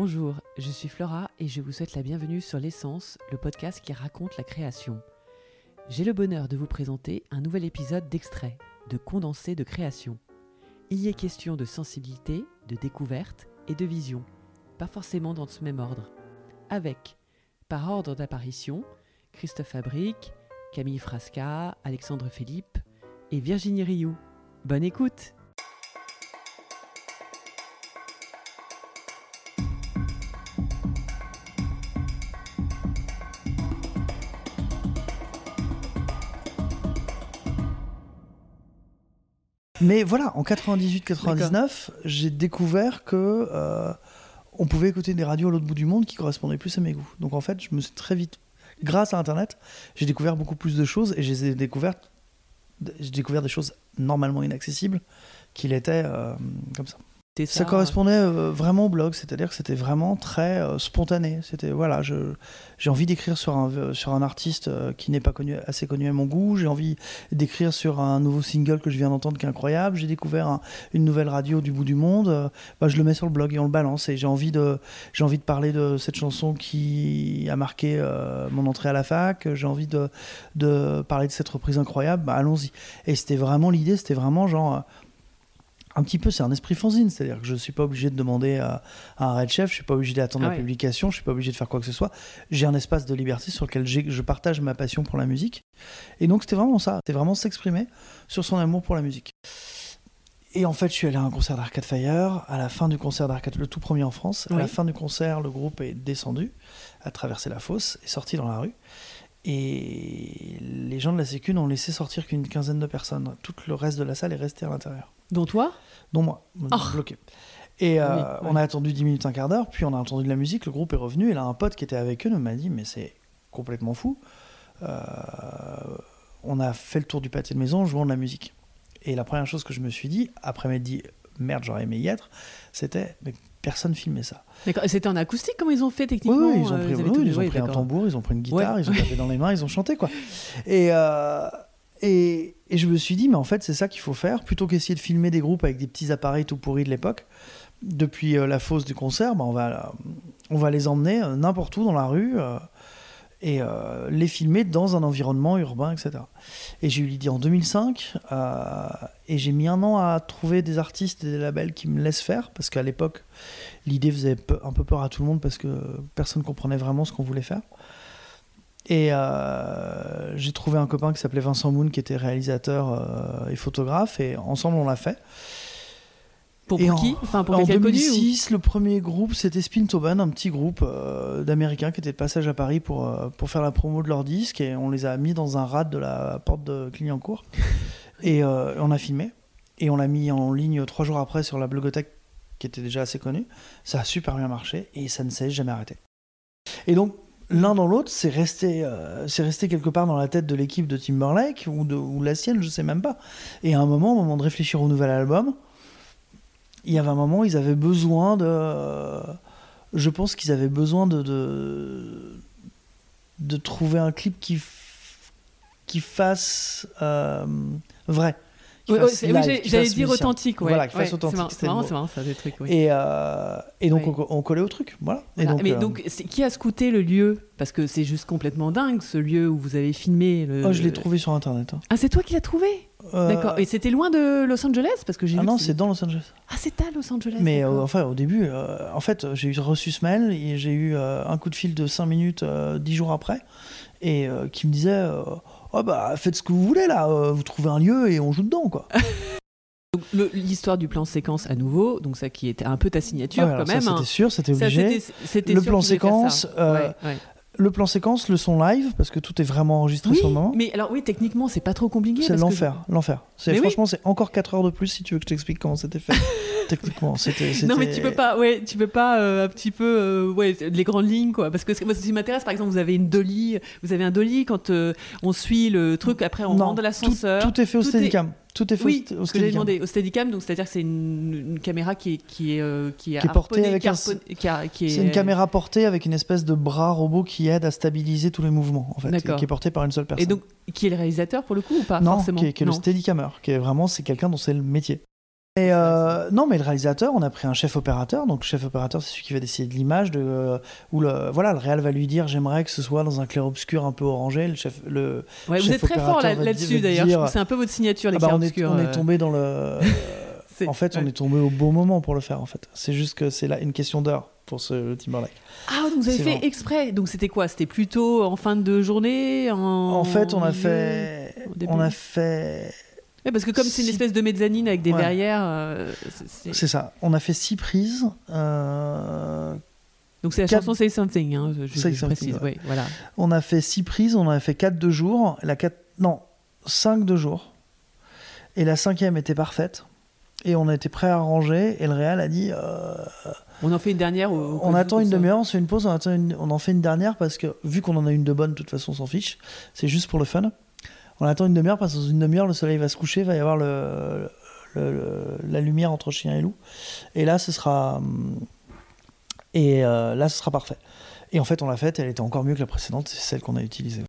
Bonjour, je suis Flora et je vous souhaite la bienvenue sur L'essence, le podcast qui raconte la création. J'ai le bonheur de vous présenter un nouvel épisode d'extrait, de condensé de création. Il y est question de sensibilité, de découverte et de vision, pas forcément dans ce même ordre. Avec, par ordre d'apparition, Christophe Fabrique, Camille Frasca, Alexandre Philippe et Virginie Rioux. Bonne écoute! Mais voilà, en 98-99, j'ai découvert que euh, on pouvait écouter des radios à l'autre bout du monde qui correspondaient plus à mes goûts. Donc en fait, je me suis très vite, grâce à Internet, j'ai découvert beaucoup plus de choses et j'ai découvert, j'ai découvert des choses normalement inaccessibles qu'il était euh, comme ça. Ça, correspondait euh, vraiment au blog, c'est-à-dire que c'était vraiment très euh, spontané. C'était voilà, j'ai envie d'écrire sur un euh, sur un artiste qui n'est pas connu assez connu à mon goût. J'ai envie d'écrire sur un nouveau single que je viens d'entendre qui est incroyable. J'ai découvert une nouvelle radio du bout du monde. Bah, je le mets sur le blog et on le balance. Et j'ai envie de j'ai envie de parler de cette chanson qui a marqué mon entrée à la fac. J'ai envie de de parler de cette reprise incroyable. Bah, allons-y. Et c'était vraiment l'idée. C'était vraiment genre un petit peu, c'est un esprit fanzine, c'est-à-dire que je ne suis pas obligé de demander à, un red chef, je ne suis pas obligé d'attendre la publication, je ne suis pas obligé de faire quoi que ce soit. J'ai un espace de liberté sur lequel je partage ma passion pour la musique. Et donc c'était vraiment ça, c'était vraiment s'exprimer sur son amour pour la musique. Et en fait, je suis allé à un concert d'Arcade Fire. À la fin du concert d'Arcade, le tout premier en France, à la fin du concert, le groupe est descendu, a traversé la fosse, est sorti dans la rue. Et les gens de la Sécu n'ont laissé sortir qu'une quinzaine de personnes. Tout le reste de la salle est resté à l'intérieur. Dont toi? Dont moi, oh. bloqué. Et euh, on a attendu 10 minutes, un quart d'heure, puis on a entendu de la musique, le groupe est revenu, et là un pote qui était avec eux m'a dit, mais c'est complètement fou. Euh, on a fait le tour du pâté de maison en jouant de la musique. Et la première chose que je me suis dit, après m'être dit, merde, j'aurais aimé y être, c'était, mais personne filmait ça. C'était en acoustique Comment ils ont fait techniquement Oui, ils ont pris, ils ont pris un tambour, ils ont pris une guitare, ils ont tapé dans les mains, ils ont chanté quoi. Et, euh, et, et, je me suis dit, mais en fait, c'est ça qu'il faut faire, plutôt qu'essayer de filmer des groupes avec des petits appareils tout pourris de l'époque. Depuis euh, la fosse du concert, bah, on, va, on va les emmener euh, n'importe où dans la rue et les filmer dans un environnement urbain, etc. Et j'ai eu l'idée en 2005, et j'ai mis un an à trouver des artistes et des labels qui me laissent faire, parce qu'à l'époque, l'idée faisait un peu peur à tout le monde, parce que personne ne comprenait vraiment ce qu'on voulait faire. Et euh, j'ai trouvé un copain qui s'appelait Vincent Moon, qui était réalisateur euh, et photographe, et ensemble on l'a fait. Pour, qui en, enfin, pour En 2006, le premier groupe, c'était Spintoban, un petit groupe euh, d'Américains qui était de passage à Paris pour, pour faire la promo de leur disque, et on les a mis dans un rad de la porte de Clignancourt, et on a filmé, et on l'a mis en ligne trois jours après sur la blogothèque qui était déjà assez connue. Ça a super bien marché, et ça ne s'est jamais arrêté. Et donc, l'un dans l'autre, c'est resté, euh, c'est resté quelque part dans la tête de l'équipe de Timberlake ou, de, ou la sienne, je sais même pas. Et à un moment, au moment de réfléchir au nouvel album, il y avait un moment où ils avaient besoin de. je pense qu'ils avaient besoin de, de, trouver un clip qui, qui fasse euh, vrai. Oui, j'allais dire authentique. Ouais. Voilà, qu'il fasse authentique. C'est marrant, c'est marrant, ça, des trucs. Et, euh, et donc, on, collait au truc. Voilà. Et donc, mais euh, donc, qui a scouté le lieu? Parce que c'est juste complètement dingue, ce lieu où vous avez filmé. Le... Oh, je l'ai trouvé sur Internet. Hein. Ah, c'est toi qui l'as trouvé? D'accord. Et c'était loin de Los Angeles parce que j'ai Ah non, c'est dans Los Angeles. Ah, c'est à Los Angeles. Mais enfin, au début, en fait, j'ai reçu ce mail et j'ai eu un coup de fil de 5 minutes 10 jours après et qui me disait oh bah faites ce que vous voulez là, euh, vous trouvez un lieu et on joue dedans quoi. L'histoire du plan séquence à nouveau, donc ça qui était un peu ta signature quand même. C'était hein. sûr, c'était obligé. le plan séquence, euh, le plan séquence, le son live, parce que tout est vraiment enregistré sur le moment. Mais alors oui, techniquement, c'est pas trop compliqué. C'est l'enfer, l'enfer. Franchement, c'est encore 4 heures de plus si tu veux que je t'explique comment c'était fait. techniquement, c'était. Non, mais tu peux pas, ouais, tu peux pas euh, un petit peu, euh, ouais, les grandes lignes, quoi. Parce que moi, ce qui m'intéresse, par exemple, vous avez une dolly, vous avez un dolly quand euh, on suit le truc, après on rentre de l'ascenseur. Tout, est fait au Steadicam. Tout est fait oui, au, Steadicam. demandé au Steadicam, donc c'est-à-dire que c'est une, caméra qui est qui est qui est, portée avec un, C'est une caméra portée avec une espèce de bras robot qui aide à stabiliser tous les mouvements, en fait, qui est porté par une seule personne. Et donc, qui est le réalisateur pour le coup ou pas? Non, forcément qui est, qui est le Steadicammer, qui est vraiment c'est quelqu'un dont c'est le métier. Et euh, non, mais le réalisateur, on a pris un chef opérateur. Donc, chef opérateur, c'est celui qui va décider de l'image, de euh, où le voilà, le réal va lui dire, j'aimerais que ce soit dans un clair obscur un peu orangé. Le chef, le. Ouais, vous êtes très fort là- là-dessus dire- d'ailleurs. Je dire- trouve que C'est un peu votre signature, les Ah bah, on, est, on euh. est tombé dans le. En fait, on est tombé au bon moment pour le faire. En fait, c'est juste que c'est là une question d'heure pour ce Timberlake. Ah, donc vous avez C'est fait vraiment- exprès. Donc c'était quoi? C'était plutôt en fin de journée en... En fait, on a fait, on a fait, Ouais, parce que comme c'est une espèce de mezzanine avec des Ouais. verrières, euh, c'est- ça. On a fait six prises. euh, donc c'est la quatre- chanson Say Something, hein, je, Say je Something, précise. ouais. ouais, voilà. On a fait six prises, on en a fait quatre de jour, la quatre, non, cinq de jour. Et la cinquième était parfaite. Et on était prêt à ranger. Et le Réal a dit euh, On en fait une dernière. au- au on attend une demi-heure, on se fait une pause, on, attend une- on en fait une dernière parce que vu qu'on en a une de bonne, de toute façon, on s'en fiche. C'est juste pour le fun. On attend une demi-heure parce que dans une demi-heure, le soleil va se coucher, va y avoir le, le- le- la lumière entre chien et loup. Et là, ce sera. hum, Et euh, là, ce sera parfait. Et en fait, on l'a faite, elle était encore mieux que la précédente, c'est celle qu'on a utilisée.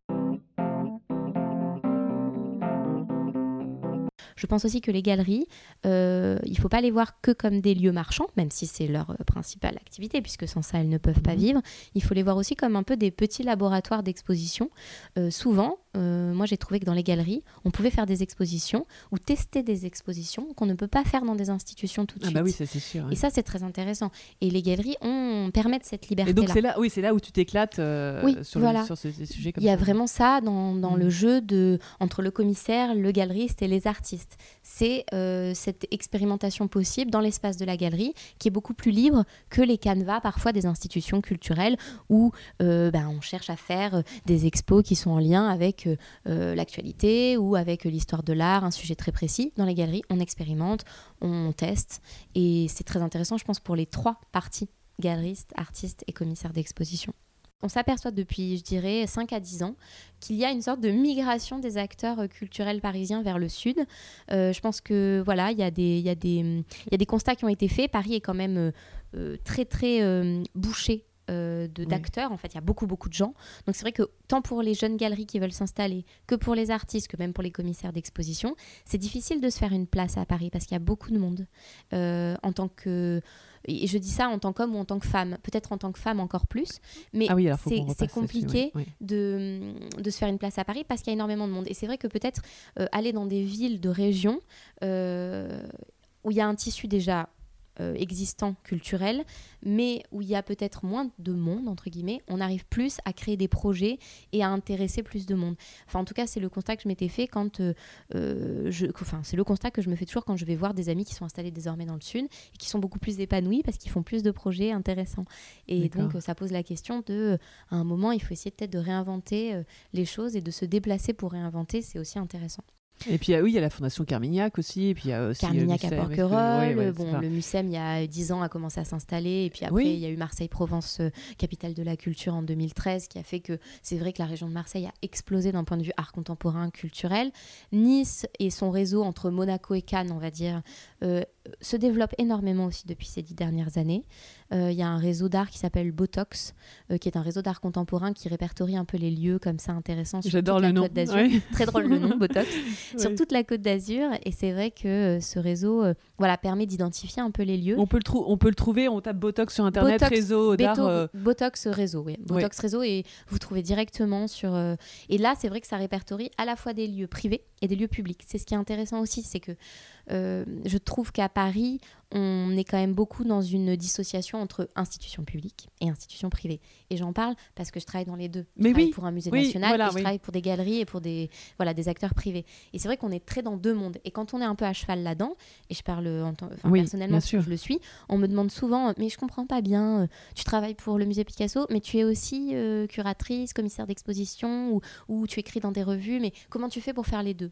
Je pense aussi que les galeries, euh, il ne faut pas les voir que comme des lieux marchands, même si c'est leur euh, principale activité, puisque sans ça, elles ne peuvent pas Mhm. vivre. Il faut les voir aussi comme un peu des petits laboratoires d'exposition. Euh, souvent, euh, moi j'ai trouvé que dans les galeries, on pouvait faire des expositions ou tester des expositions qu'on ne peut pas faire dans des institutions tout de Ah suite. bah oui, ça, c'est sûr. ouais. Et ça, c'est très intéressant. Et les galeries ont, permettent cette Et liberté-là. donc c'est là, oui, c'est là où tu t'éclates euh, Oui, sur, voilà. le, sur ces, ces sujets comme Il y a vraiment ça dans, dans Mm. le jeu de, entre le commissaire, le galeriste et les artistes. C'est euh, cette expérimentation possible dans l'espace de la galerie qui est beaucoup plus libre que les canevas parfois des institutions culturelles où ben, on cherche à faire des expos qui sont en lien avec euh, euh, l'actualité ou avec euh, l'histoire de l'art, un sujet très précis. Dans les galeries, on expérimente, on teste et c'est très intéressant, je pense, pour les trois parties galeristes, artistes et commissaires d'exposition. On s'aperçoit depuis, je dirais, 5 à 10 ans qu'il y a une sorte de migration des acteurs culturels parisiens vers le sud. Je pense que voilà, il y, y, y a des constats qui ont été faits. Paris est quand même très très bouché euh, Oui. d'acteurs. En fait, il y a beaucoup beaucoup de gens. Donc c'est vrai que tant pour les jeunes galeries qui veulent s'installer que pour les artistes, que même pour les commissaires d'exposition, c'est difficile de se faire une place à Paris parce qu'il y a beaucoup de monde. Euh, en tant que et je dis ça en tant qu'homme ou en tant que femme, peut-être en tant que femme encore plus, mais Ah oui, c'est compliqué de, de se faire une place à Paris parce qu'il y a énormément de monde. Et c'est vrai que peut-être euh, aller dans des villes de région euh, où il y a un tissu déjà euh, existant culturel, mais où il y a peut-être moins de monde, entre guillemets, on arrive plus à créer des projets et à intéresser plus de monde. Enfin, en tout cas, c'est le constat que je m'étais fait quand euh, euh, je... Enfin, c'est le constat que je me fais toujours quand je vais voir des amis qui sont installés désormais dans le Sud et qui sont beaucoup plus épanouis parce qu'ils font plus de projets intéressants. Et donc, euh, ça pose la question de, à un moment, il faut essayer peut-être de réinventer les choses et de se déplacer pour réinventer, c'est aussi intéressant. Et puis ah oui, il y a la fondation Carmignac aussi, et puis il y a aussi euh, Carmignac à Porquerolles, ouais, bon, le Mucem, il y a 10 ans, a commencé à s'installer, et puis après, Oui. il y a eu Marseille-Provence, euh, capitale de la culture en 2013, qui a fait que c'est vrai que la région de Marseille a explosé d'un point de vue art contemporain, culturel. Nice et son réseau entre Monaco et Cannes, on va dire, euh, se développe énormément aussi depuis ces dix dernières années. Euh, Il y a un réseau d'art qui s'appelle Botox, euh, qui est un réseau d'art contemporain qui répertorie un peu les lieux comme ça intéressants sur J'adore toute le la nom. Côte d'Azur. ouais. Très drôle le nom, Botox sur toute la côte d'Azur. Et c'est vrai que euh, ce réseau euh, voilà, permet d'identifier un peu les lieux. On peut, le trou- on peut le trouver, on tape Botox sur internet, Botox, réseau d'art. Beto- euh, Botox réseau, oui. Botox réseau et vous trouvez directement sur. euh, Et là, c'est vrai que ça répertorie à la fois des lieux privés et des lieux publics. C'est ce qui est intéressant aussi, c'est que euh, je trouve qu'à Paris, on est quand même beaucoup dans une dissociation entre institutions publiques et institutions privées. Et j'en parle parce que je travaille dans les deux. Je Mais travaille oui, pour un musée oui, national voilà, et je oui. travaille pour des galeries et pour des, voilà, des acteurs privés. Et c'est vrai qu'on est très dans deux mondes. Et quand on est un peu à cheval là-dedans, et je parle en enfin, personnellement, sûr. je le suis, on me demande souvent, mais je comprends pas bien, euh, tu travailles pour le musée Picasso, mais tu es aussi euh, curatrice, commissaire d'exposition, ou, ou tu écris dans des revues, mais comment tu fais pour faire les deux?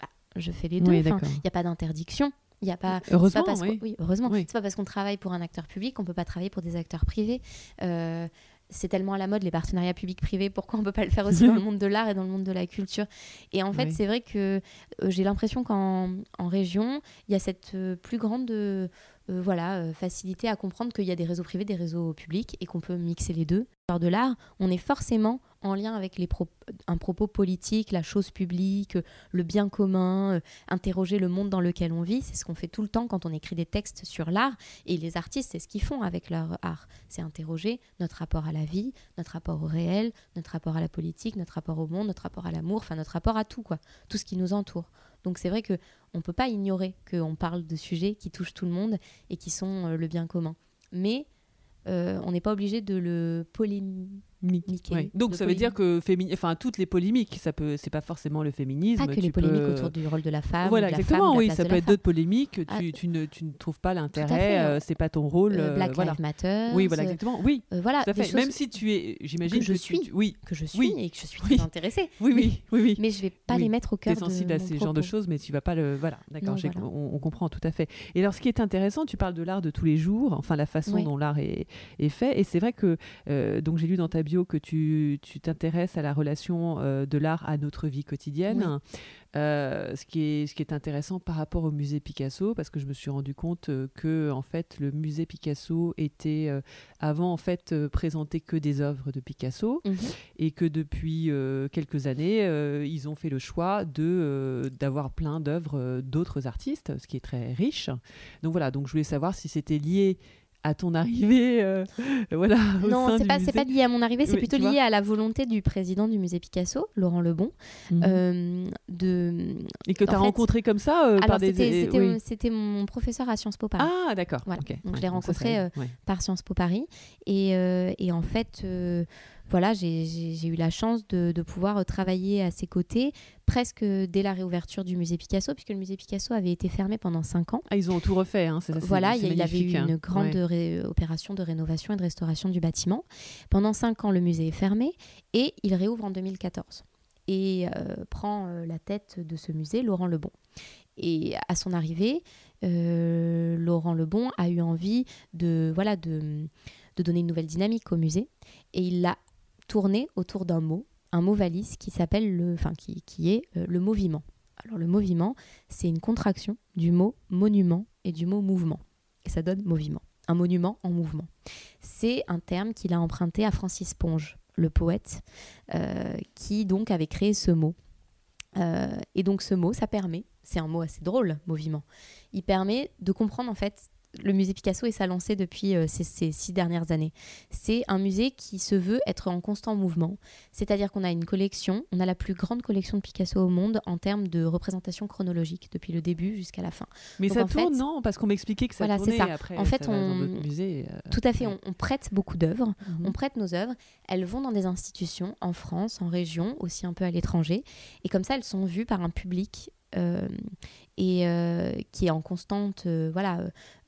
Bah, Je fais les deux. Il n'y a pas d'interdiction. Il y a pas. Heureusement, pas parce oui. oui, heureusement. Oui. C'est pas parce qu'on travaille pour un acteur public qu'on peut pas travailler pour des acteurs privés. Euh, c'est tellement à la mode les partenariats publics-privés. Pourquoi on peut pas le faire aussi dans le monde de l'art et dans le monde de la culture? Et en fait, Oui. c'est vrai que euh, j'ai l'impression qu'en en région, il y a cette euh, plus grande euh, voilà, facilité à comprendre qu'il y a des réseaux privés, des réseaux publics et qu'on peut mixer les deux. Lors de l'art, on est forcément en lien avec les un propos politique, la chose publique, le bien commun, interroger le monde dans lequel on vit. C'est ce qu'on fait tout le temps quand on écrit des textes sur l'art. Et les artistes, c'est ce qu'ils font avec leur art. C'est interroger notre rapport à la vie, notre rapport au réel, notre rapport à la politique, notre rapport au monde, notre rapport à l'amour, enfin notre rapport à tout, quoi. Tout ce qui nous entoure. Donc c'est vrai que on peut pas ignorer qu'on parle de sujets qui touchent tout le monde et qui sont euh, le bien commun. Mais euh, on n'est pas obligé de le Donc ça veut dire que enfin toutes les polémiques, ça peut, c'est pas forcément le féminisme. Pas que les polémiques autour du rôle de la femme. Voilà, exactement. oui, ça peut être d'autres polémiques. Ah. Tu, ne, tu, ne, trouves pas l'intérêt, euh, c'est pas ton rôle. Euh, Black voilà. Lives Matter. Oui, voilà, exactement. Oui. voilà. Même si tu es, j'imagine que je suis, oui, que je suis et que je suis très intéressée. Oui, oui, oui, oui. Mais je vais pas les mettre au cœur. Tu es sensible à ces genres de choses, mais tu vas pas le, voilà, d'accord. On comprend tout à fait. Et alors, ce qui est intéressant, tu parles de l'art de tous les jours, enfin la façon dont l'art est fait, et c'est vrai que donc j'ai lu dans ta bio que tu tu t'intéresses à la relation euh, de l'art à notre vie quotidienne. Euh, ce, qui est, ce qui est intéressant par rapport au musée Picasso, parce que je me suis rendu compte euh, que en fait, le musée Picasso était avant en fait présenté que des œuvres de Picasso mhm. et que depuis quelques années, ils ont fait le choix de d'avoir plein d'œuvres d'autres artistes, ce qui est très riche. Donc voilà, donc je voulais savoir si c'était lié à ton arrivée euh, voilà non c'est pas c'est pas lié à mon arrivée c'est plutôt lié à la volonté du président du musée Picasso Laurent Lebon mhm. euh, de et que tu as rencontré comme ça euh, par des c'était mon professeur à Sciences Po Paris. Ah d'accord donc je l'ai rencontré par Sciences Po Paris. Et, et en fait voilà, j'ai eu la chance de, pouvoir travailler à ses côtés presque dès la réouverture du musée Picasso, puisque le musée Picasso avait été fermé pendant cinq ans. Ah, ils ont tout refait, hein, c'est Voilà, il avait eu une grande opération de rénovation et de restauration du bâtiment. Pendant cinq ans, le musée est fermé et il réouvre en 2014 et euh, prend euh, la tête de ce musée Laurent Lebon. Et à son arrivée, euh, Laurent Lebon a eu envie de, voilà, de, de donner une nouvelle dynamique au musée et il l'a tourner autour d'un mot, un mot valise qui s'appelle le, enfin qui, est euh, le moviment. Alors le moviment, c'est une contraction du mot monument et du mot mouvement. Et ça donne moviment. Un monument en mouvement. C'est un terme qu'il a emprunté à Francis Ponge, le poète, euh, qui donc avait créé ce mot. Euh, et donc ce mot, ça permet, c'est un mot assez drôle, moviment, il permet de comprendre en fait le musée Picasso et sa lancée depuis euh, ces, six dernières années. C'est un musée qui se veut être en constant mouvement. C'est-à-dire qu'on a une collection, on a la plus grande collection de Picasso au monde en termes de représentation chronologique, depuis le début jusqu'à la fin. Mais ça tourne, non? Parce qu'on m'expliquait que ça voilà, tournait ça. après. En fait, on... Euh, tout à fait, on, prête beaucoup d'œuvres, mhm. on prête nos œuvres, elles vont dans des institutions en France, en région, aussi un peu à l'étranger, et comme ça, elles sont vues par un public et qui est en constante voilà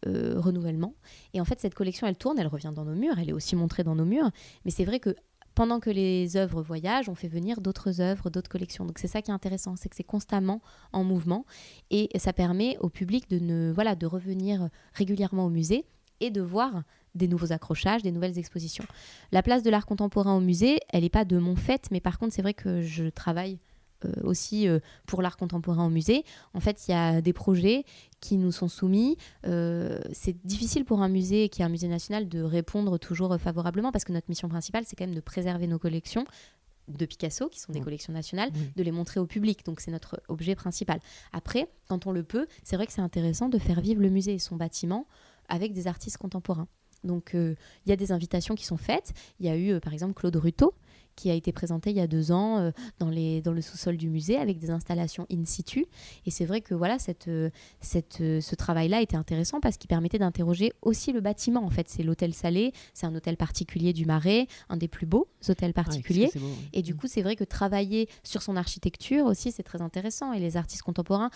euh, renouvellement. Et en fait, cette collection, elle tourne, elle revient dans nos murs, elle est aussi montrée dans nos murs. Mais c'est vrai que pendant que les œuvres voyagent, on fait venir d'autres œuvres, d'autres collections. Donc c'est ça qui est intéressant, c'est que c'est constamment en mouvement et ça permet au public de ne voilà de revenir régulièrement au musée et de voir des nouveaux accrochages, des nouvelles expositions. La place de l'art contemporain au musée, elle n'est pas de mon fait, mais par contre c'est vrai que je travaille euh, aussi euh, pour l'art contemporain au musée. En fait, il y a des projets qui nous sont soumis. Euh, c'est difficile pour un musée qui est un musée national de répondre toujours favorablement parce que notre mission principale, c'est quand même de préserver nos collections de Picasso, qui sont des collections nationales, de les montrer au public. Donc c'est notre objet principal. Après, quand on le peut, c'est vrai que c'est intéressant de faire vivre le musée et son bâtiment avec des artistes contemporains. Donc il y a des invitations qui sont faites. Il y a eu par exemple Claude Ruto qui a été présenté il y a deux ans euh, dans, les, dans le sous-sol du musée avec des installations in situ. Et c'est vrai que voilà, cette, euh, cette, euh, ce travail-là était intéressant parce qu'il permettait d'interroger aussi le bâtiment. En fait, c'est l'hôtel Salé, c'est un hôtel particulier du Marais, un des plus beaux hôtels particuliers. Et du coup, c'est vrai que travailler sur son architecture aussi, c'est très intéressant. Et les artistes contemporains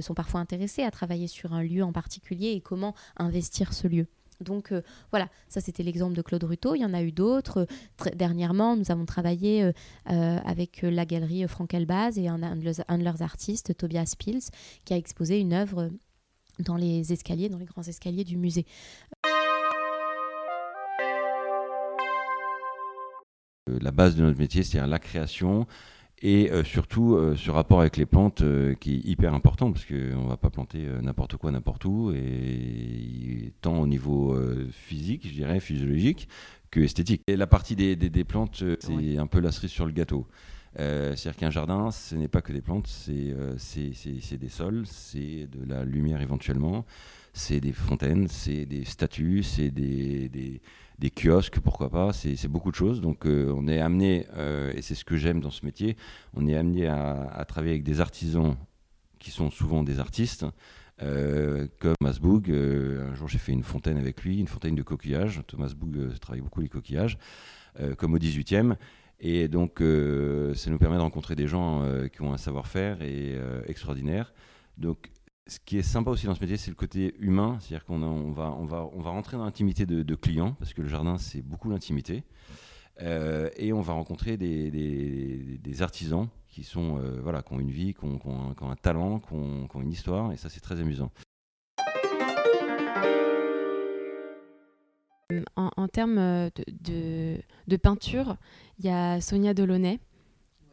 sont parfois intéressés à travailler sur un lieu en particulier et comment investir ce lieu. Donc euh, voilà, ça c'était l'exemple de Claude Ruto. Il y en a eu d'autres. dernièrement, nous avons travaillé euh, euh, avec la galerie Franck Elbaz et un, de leurs artistes, Tobias Pils, qui a exposé une œuvre dans les escaliers, dans les grands escaliers du musée. La base de notre métier, c'est la création Et euh, surtout, euh, ce rapport avec les plantes euh, qui est hyper important parce qu'on ne va pas planter n'importe quoi, n'importe où, et tant au niveau physique, je dirais, physiologique, que esthétique. Et la partie des, des, plantes, c'est un peu la cerise sur le gâteau. C'est-à-dire qu'un jardin, ce n'est pas que des plantes, c'est des sols, c'est de la lumière éventuellement, c'est des fontaines, c'est des statues, c'est des, kiosques, pourquoi pas, c'est beaucoup de choses. Donc euh, on est amené, euh, et c'est ce que j'aime dans ce métier, on est amené à, travailler avec des artisans qui sont souvent des artistes, euh, comme Thomas un jour j'ai fait une fontaine avec lui, une fontaine de coquillages. Thomas Boug travaille beaucoup les coquillages, comme au 18e. Et donc ça nous permet de rencontrer des gens qui ont un savoir-faire et extraordinaire. Donc ce qui est sympa aussi dans ce métier, c'est le côté humain. C'est-à-dire qu'on on va, on va, on va rentrer dans l'intimité de, clients, parce que le jardin, c'est beaucoup l'intimité. Euh, et on va rencontrer des, artisans qui, sont, euh, voilà, qui ont une vie, qui ont, un, talent, qui ont, une histoire. Et ça, c'est très amusant. En, en termes de, de, peinture, il y a Sonia Delaunay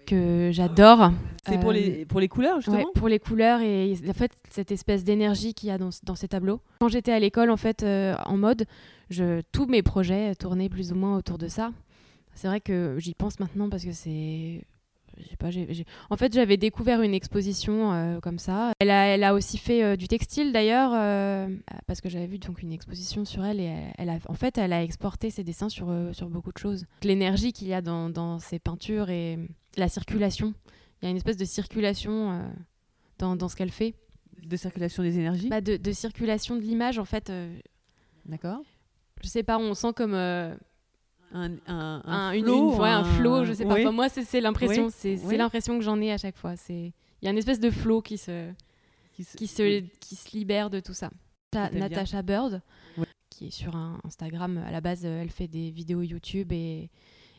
que j'adore. C'est pour, les, euh, pour les couleurs, justement Pour les couleurs et en fait, cette espèce d'énergie qu'il y a dans, dans, ces tableaux. Quand j'étais à l'école, en fait, euh, en mode, je, tous mes projets tournaient plus ou moins autour de ça. C'est vrai que j'y pense maintenant parce que c'est pas, En fait, j'avais découvert une exposition euh, comme ça. Elle a, elle a aussi fait euh, du textile d'ailleurs, euh, parce que j'avais vu donc une exposition sur elle et elle, a, en fait, elle a exporté ses dessins sur, sur beaucoup de choses. L'énergie qu'il y a dans, dans ses peintures et la circulation. Il y a une espèce de circulation dans, dans ce qu'elle fait. De circulation des énergies? Bah de, de, circulation de l'image, en fait. D'accord. Je sais pas, on sent comme un, un, un, flow, un... flow, je sais pas. moi, c'est l'impression, c'est l'impression que j'en ai à chaque fois. C'est il y a une espèce de flow qui se qui se, qui se, qui se libère de tout ça. Natasha Bird, qui est sur un Instagram. À la base, elle fait des vidéos YouTube et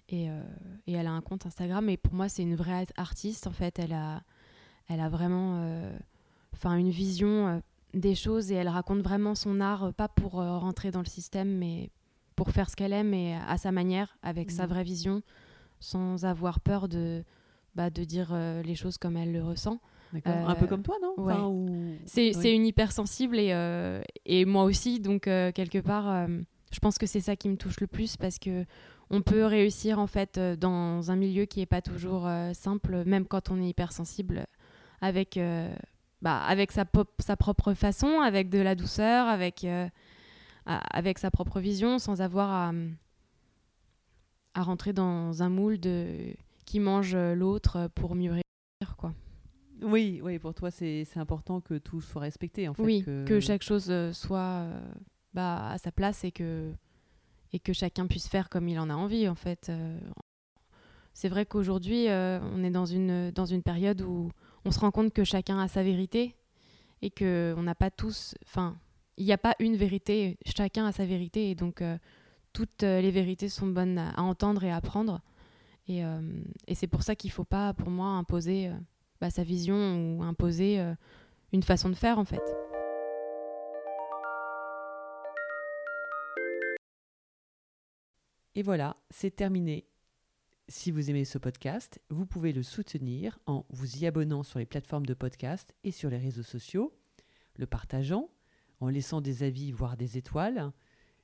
et, euh, et elle a un compte Instagram. Et pour moi, c'est une vraie artiste. En fait, elle a elle a vraiment, euh, enfin, une vision euh, des choses et elle raconte vraiment son art, pas pour rentrer dans le système, mais pour faire ce qu'elle aime et à sa manière, avec sa mm. vraie vision, sans avoir peur de, bah, de dire euh, les choses comme elle le ressent. un peu comme toi, non? C'est une hypersensible et, euh, et moi aussi, donc euh, quelque part, je pense que c'est ça qui me touche le plus parce que on peut réussir en fait dans un milieu qui n'est pas toujours simple, même quand on est hypersensible, avec, bah, avec sa, sa propre façon, avec de la douceur, avec avec sa propre vision sans avoir à, à rentrer dans un moule de, qui mange l'autre pour mieux réussir. Quoi. Oui, oui, pour toi, c'est important que tout soit respecté. En fait, oui, que... chaque chose euh, soit euh, bah, à sa place et que, et que chacun puisse faire comme il en a envie. En fait. Euh. c'est vrai qu'aujourd'hui, on est dans une, dans une période où on se rend compte que chacun a sa vérité et qu'on n'a pas tous... Enfin, il n'y a pas une vérité, chacun a sa vérité et donc euh, toutes euh, les vérités sont bonnes à, entendre et à apprendre. Et, euh, c'est pour ça qu'il ne faut pas, pour moi, imposer bah, sa vision ou imposer une façon de faire en fait. Et voilà, c'est terminé. Si vous aimez ce podcast, vous pouvez le soutenir en vous y abonnant sur les plateformes de podcast et sur les réseaux sociaux, le partageant en laissant des avis, voire des étoiles.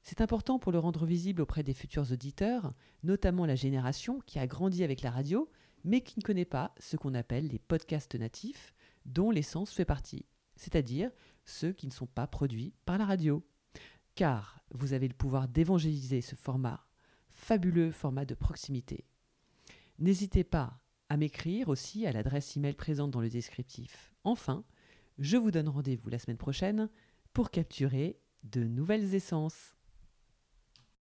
C'est important pour le rendre visible auprès des futurs auditeurs, notamment la génération qui a grandi avec la radio, mais qui ne connaît pas ce qu'on appelle les podcasts natifs, dont l'essence fait partie, c'est-à-dire ceux qui ne sont pas produits par la radio. Car vous avez le pouvoir d'évangéliser ce format, fabuleux format de proximité. N'hésitez pas à m'écrire aussi à l'adresse email présente dans le descriptif. Enfin, je vous donne rendez-vous la semaine prochaine pour capturer de nouvelles essences.